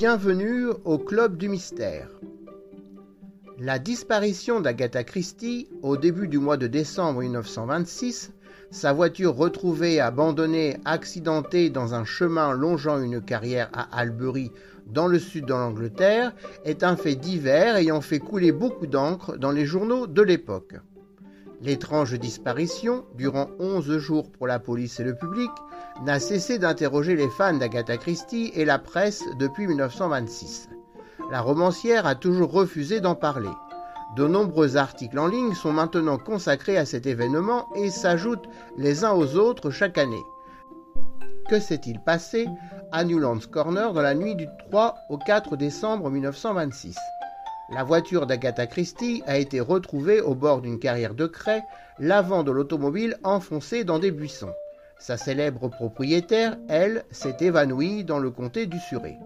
Bienvenue au Club du Mystère. La disparition d'Agatha Christie au début du mois de décembre 1926, sa voiture retrouvée abandonnée, accidentée dans un chemin longeant une carrière à Albury, dans le sud de l'Angleterre, est un fait divers ayant fait couler beaucoup d'encre dans les journaux de l'époque. L'étrange disparition, durant 11 jours pour la police et le public, n'a cessé d'interroger les fans d'Agatha Christie et la presse depuis 1926. La romancière a toujours refusé d'en parler. De nombreux articles en ligne sont maintenant consacrés à cet événement et s'ajoutent les uns aux autres chaque année. Que s'est-il passé à Newlands Corner dans la nuit du 3 au 4 décembre 1926 la voiture d'Agatha Christie a été retrouvée au bord d'une carrière de craie, l'avant de l'automobile enfoncé dans des buissons. Sa célèbre propriétaire, elle, s'est évanouie dans le comté du Surrey.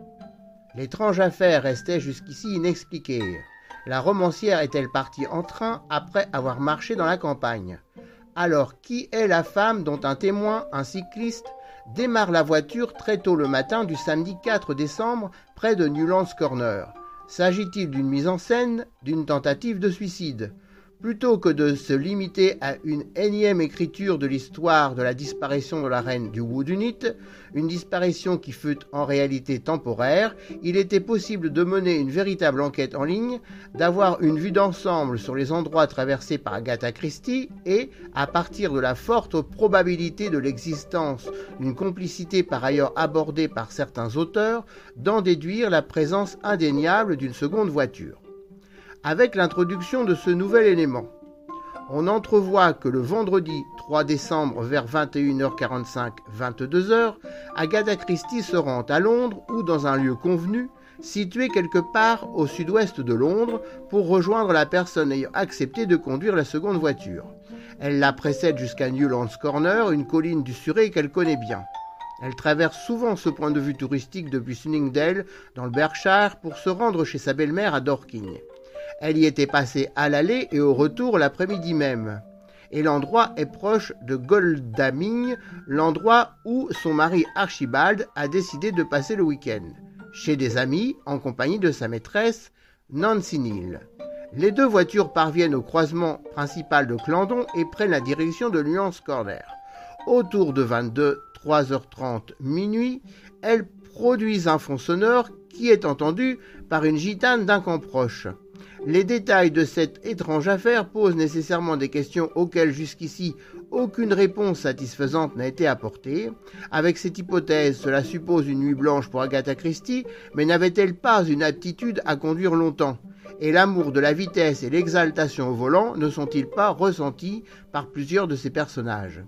L'étrange affaire restait jusqu'ici inexpliquée. La romancière est-elle partie en train après avoir marché dans la campagne? Alors, qui est la femme dont un témoin, un cycliste, démarre la voiture très tôt le matin du samedi 4 décembre près de Newlands Corner? S'agit-il d'une mise en scène, d'une tentative de suicide? Plutôt que de se limiter à une énième écriture de l'histoire de la disparition de la reine du Woodunit, une disparition qui fut en réalité temporaire, il était possible de mener une véritable enquête en ligne, d'avoir une vue d'ensemble sur les endroits traversés par Agatha Christie et, à partir de la forte probabilité de l'existence d'une complicité par ailleurs abordée par certains auteurs, d'en déduire la présence indéniable d'une seconde voiture avec l'introduction de ce nouvel élément. On entrevoit que le vendredi 3 décembre vers 21h45-22h, Agatha Christie se rend à Londres ou dans un lieu convenu, situé quelque part au sud-ouest de Londres, pour rejoindre la personne ayant accepté de conduire la seconde voiture. Elle la précède jusqu'à Newlands Corner, une colline du Surrey qu'elle connaît bien. Elle traverse souvent ce point de vue touristique depuis Sunningdale, dans le Berkshire, pour se rendre chez sa belle-mère à Dorking. Elle y était passée à l'aller et au retour l'après-midi même. Et l'endroit est proche de Goldaming, l'endroit où son mari Archibald a décidé de passer le week-end, chez des amis en compagnie de sa maîtresse Nancy Neal. Les deux voitures parviennent au croisement principal de Clandon et prennent la direction de Nuance Corner. Autour de 22, 3h30 minuit, elles produisent un fond sonore qui est entendu par une gitane d'un camp proche. Les détails de cette étrange affaire posent nécessairement des questions auxquelles jusqu'ici aucune réponse satisfaisante n'a été apportée. Avec cette hypothèse, cela suppose une nuit blanche pour Agatha Christie, mais n'avait-elle pas une aptitude à conduire longtemps? Et l'amour de la vitesse et l'exaltation au volant ne sont-ils pas ressentis par plusieurs de ces personnages?